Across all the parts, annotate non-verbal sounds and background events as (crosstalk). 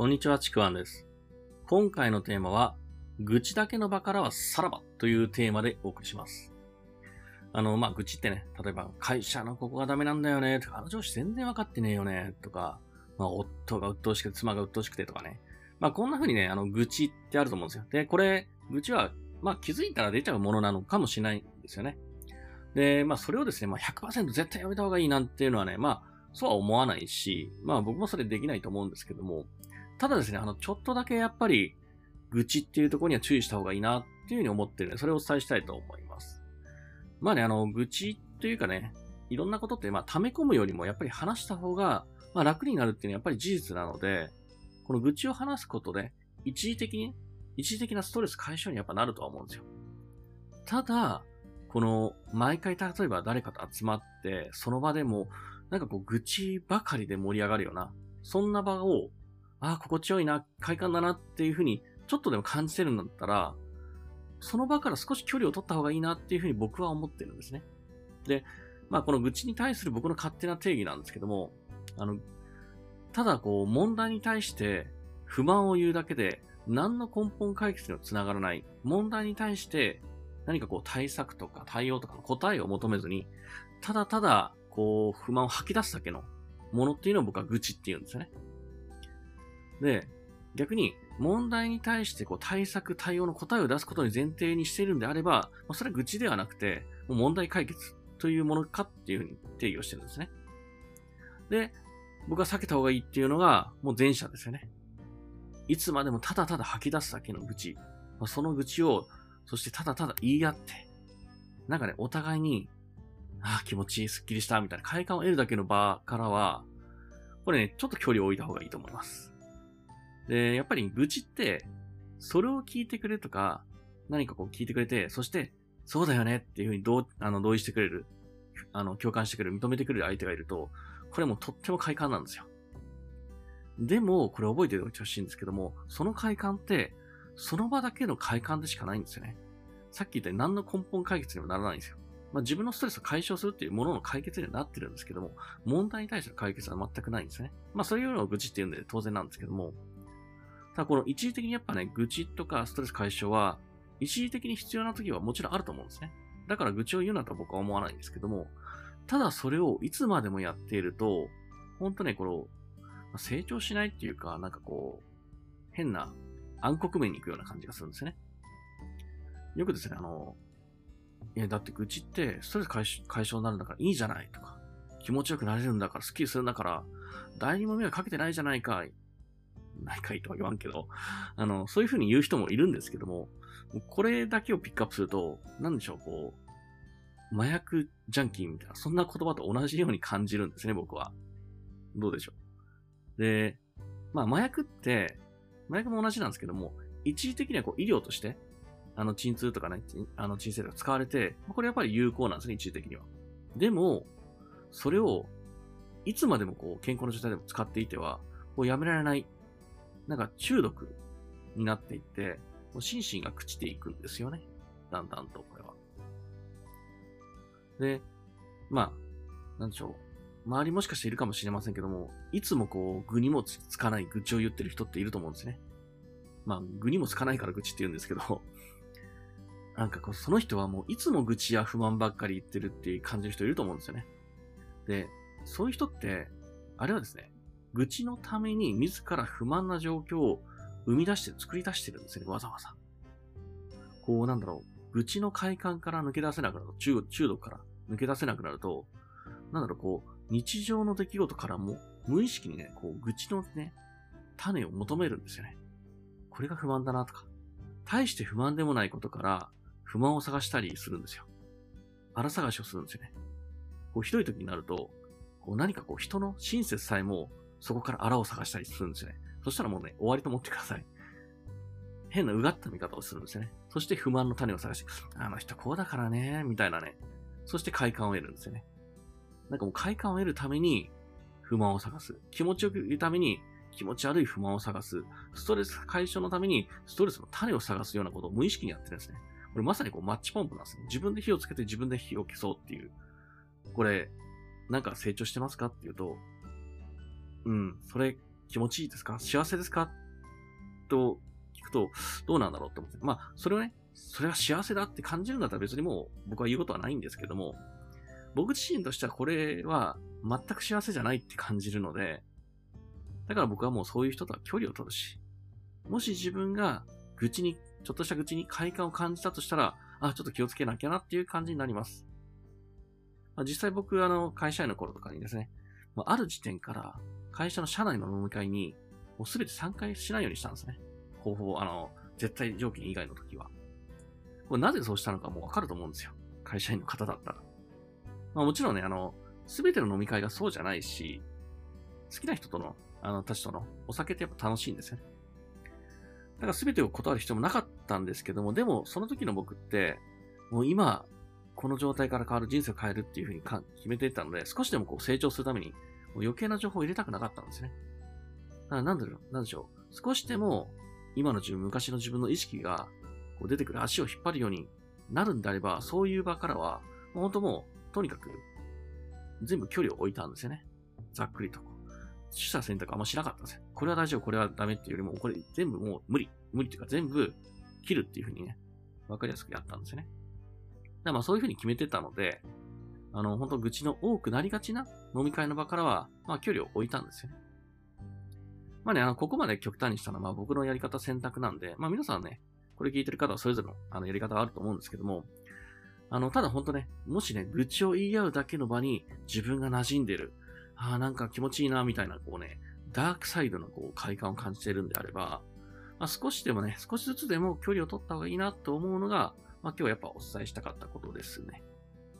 こんにちは、ちくわんです。今回のテーマは、愚痴だけの場からはさらばというテーマでお送りします。あの、まあ、愚痴ってね、例えば、会社のここがダメなんだよね、とか、あの上司全然わかってねえよね、とか、まあ、夫が鬱陶しくて、妻が鬱陶しくてとかね。まあ、こんな風にね、あの、愚痴ってあると思うんですよ。で、これ、愚痴は、まあ、気づいたら出ちゃうものなのかもしれないんですよね。で、まあ、それをですね、まあ、100%絶対やめた方がいいなんていうのはね、まあ、そうは思わないし、まあ、僕もそれできないと思うんですけども、ただですね、あの、ちょっとだけやっぱり、愚痴っていうところには注意した方がいいなっていうふうに思ってるので、それをお伝えしたいと思います。まあね、あの、愚痴というかね、いろんなことって、まあ、溜め込むよりもやっぱり話した方が、まあ、楽になるっていうのはやっぱり事実なので、この愚痴を話すことで、一時的に、一時的なストレス解消にやっぱなるとは思うんですよ。ただ、この、毎回例えば誰かと集まって、その場でも、なんかこう、愚痴ばかりで盛り上がるような、そんな場を、ああ、心地よいな、快感だなっていうふうに、ちょっとでも感じてるんだったら、その場から少し距離を取った方がいいなっていうふうに僕は思ってるんですね。で、まあこの愚痴に対する僕の勝手な定義なんですけども、あの、ただこう問題に対して不満を言うだけで何の根本解決にもつながらない。問題に対して何かこう対策とか対応とかの答えを求めずに、ただただこう不満を吐き出すだけのものっていうのを僕は愚痴って言うんですよね。で、逆に問題に対してこう対策、対応の答えを出すことに前提にしているんであれば、まあ、それは愚痴ではなくて、もう問題解決というものかっていうふうに定義をしてるんですね。で、僕が避けた方がいいっていうのが、もう前者ですよね。いつまでもただただ吐き出すだけの愚痴。まあ、その愚痴を、そしてただただ言い合って、なんかね、お互いに、ああ、気持ちいい、スッキリした、みたいな快感を得るだけの場からは、これね、ちょっと距離を置いた方がいいと思います。で、やっぱり愚痴って、それを聞いてくれとか、何かこう聞いてくれて、そして、そうだよねっていうふうに同あの同意してくれる、あの、共感してくれる、認めてくれる相手がいると、これもとっても快感なんですよ。でも、これ覚えておいてほしいんですけども、その快感って、その場だけの快感でしかないんですよね。さっき言ったように何の根本解決にもならないんですよ。まあ、自分のストレスを解消するっていうものの解決にはなってるんですけども、問題に対しての解決は全くないんですね。まあ、そういうのを愚痴って言うんで当然なんですけども、ただこの一時的にやっぱね、愚痴とかストレス解消は、一時的に必要な時はもちろんあると思うんですね。だから愚痴を言うなとは僕は思わないんですけども、ただそれをいつまでもやっていると、ほんとね、この、成長しないっていうか、なんかこう、変な暗黒面に行くような感じがするんですね。よくですね、あの、いや、だって愚痴ってストレス解消解消になるんだからいいじゃないとか、気持ちよくなれるんだから、スッキリするんだから、誰にも迷惑かけてないじゃないか。ないかいとは言わんけど、あの、そういう風に言う人もいるんですけども、これだけをピックアップすると、なんでしょう、こう、麻薬ジャンキーみたいな、そんな言葉と同じように感じるんですね、僕は。どうでしょう。で、まあ、麻薬って、麻薬も同じなんですけども、一時的にはこう医療として、あの、鎮痛とかね、あの、鎮静とか使われて、これやっぱり有効なんですね、一時的には。でも、それを、いつまでもこう、健康な状態でも使っていては、こうやめられない、なんか中毒になっていって、もう心身が朽ちていくんですよね。だんだんと、これは。で、まあ、なんでしょう。周りもしかしているかもしれませんけども、いつもこう、具にもつかない愚痴を言ってる人っていると思うんですね。まあ、具にもつかないから愚痴って言うんですけど、(laughs) なんかこう、その人はもういつも愚痴や不満ばっかり言ってるっていう感じの人いると思うんですよね。で、そういう人って、あれはですね、愚痴のために自ら不満な状況を生み出して、作り出してるんですよね、わざわざ。こう、なんだろう、愚痴の快感から抜け出せなくなると、中中毒から抜け出せなくなると、なんだろう、こう、日常の出来事からも、無意識にね、こう、愚痴のね、種を求めるんですよね。これが不満だなとか。大して不満でもないことから、不満を探したりするんですよ。荒探しをするんですよね。こう、ひどい時になると、こう、何かこう、人の親切さえも、そこから荒を探したりするんですよね。そしたらもうね、終わりと思ってください。変なうがった見方をするんですよね。そして不満の種を探して、あの人こうだからね、みたいなね。そして快感を得るんですよね。なんかもう快感を得るために不満を探す。気持ちよく言うために気持ち悪い不満を探す。ストレス解消のためにストレスの種を探すようなことを無意識にやってるんですね。これまさにこうマッチポンプなんですね。自分で火をつけて自分で火を消そうっていう。これ、なんか成長してますかっていうと、うん、それ気持ちいいですか？幸せですか？と聞くと、どうなんだろうって思って。まあ、それをね、それは幸せだって感じるんだったら別にもう僕は言うことはないんですけども、僕自身としてはこれは全く幸せじゃないって感じるので、だから僕はもうそういう人とは距離を取るし、もし自分が愚痴に、ちょっとした愚痴に快感を感じたとしたら、あ、ちょっと気をつけなきゃなっていう感じになります。まあ、実際僕、あの、会社員の頃とかにですね、ある時点から会社の社内の飲み会にもうすべて参加しないようにしたんですね。方法、あの、絶対条件以外の時は。これなぜそうしたのかもうわかると思うんですよ。会社員の方だったら。まあもちろんね、あの、すべての飲み会がそうじゃないし、好きな人との、あの、たちとのお酒ってやっぱ楽しいんですよね。だから全てを断る必要もなかったんですけども、でもその時の僕って、もう今、この状態から変わる人生を変えるっていうふうに決めていったので、少しでもこう成長するために、もう余計な情報を入れたくなかったんですね。だからなんだろう、なんでしょう。少しでも、今の自分、昔の自分の意識が、こう出てくる足を引っ張るようになるんであれば、そういう場からは、もう本当もう、とにかく、全部距離を置いたんですよね。ざっくりと。取捨選択あんましなかったんですよ。これは大丈夫、これはダメっていうよりも、これ全部もう無理。無理っていうか全部切るっていうふうにね、わかりやすくやったんですよね。だまあそういうふうに決めてたので、あの、本当愚痴の多くなりがちな飲み会の場からは、まあ距離を置いたんですよね。まあね、あの、ここまで極端にしたのは、まあ僕のやり方選択なんで、まあ皆さんね、これ聞いてる方はそれぞれのあのやり方があると思うんですけども、あの、ただ本当ね、もしね、愚痴を言い合うだけの場に自分が馴染んでる、ああ、なんか気持ちいいな、みたいな、こうね、ダークサイドのこう快感を感じているんであれば、まあ、少しでもね、少しずつでも距離を取った方がいいなと思うのが、まあ、今日やっぱお伝えしたかったことですね。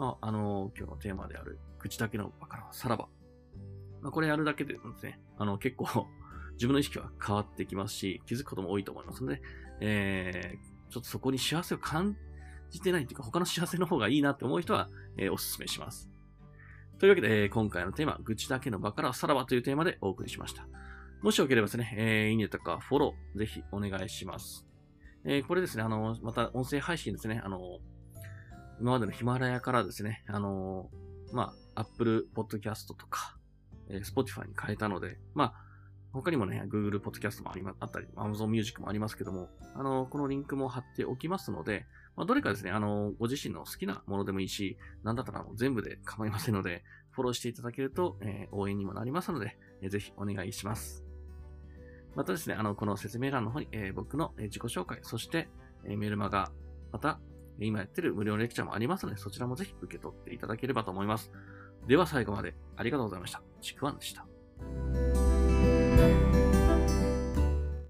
まあ、あのー、今日のテーマである、口だけの場からさらば。まあ、これやるだけでですね、あの、結構 (laughs) 自分の意識は変わってきますし、気づくことも多いと思いますので、えー、ちょっとそこに幸せを感じてないというか、他の幸せの方がいいなって思う人は、えー、お勧めします。というわけで、えー、今回のテーマ、愚痴だけの場からさらばというテーマでお送りしました。もしよければですね、えー、いいねとかフォロー、ぜひお願いします。えー、これですね、あの、また音声配信ですね、あの、今までのヒマラヤからですね、あの、まあ、Apple Podcast とか、えー、Spotify に変えたので、まあ、他にもね、Google Podcast もありま、あったり、Amazon Music もありますけども、あの、このリンクも貼っておきますので、まあ、どれかですね、あの、ご自身の好きなものでもいいし、なんだったら全部で構いませんので、フォローしていただけると、えー、応援にもなりますので、えー、ぜひお願いします。またですね、あの、この説明欄の方に、えー、僕の自己紹介、そして、えメルマガ、また、今やってる無料レクチャーもありますので、そちらもぜひ受け取っていただければと思います。では最後までありがとうございました。ちくわんでした。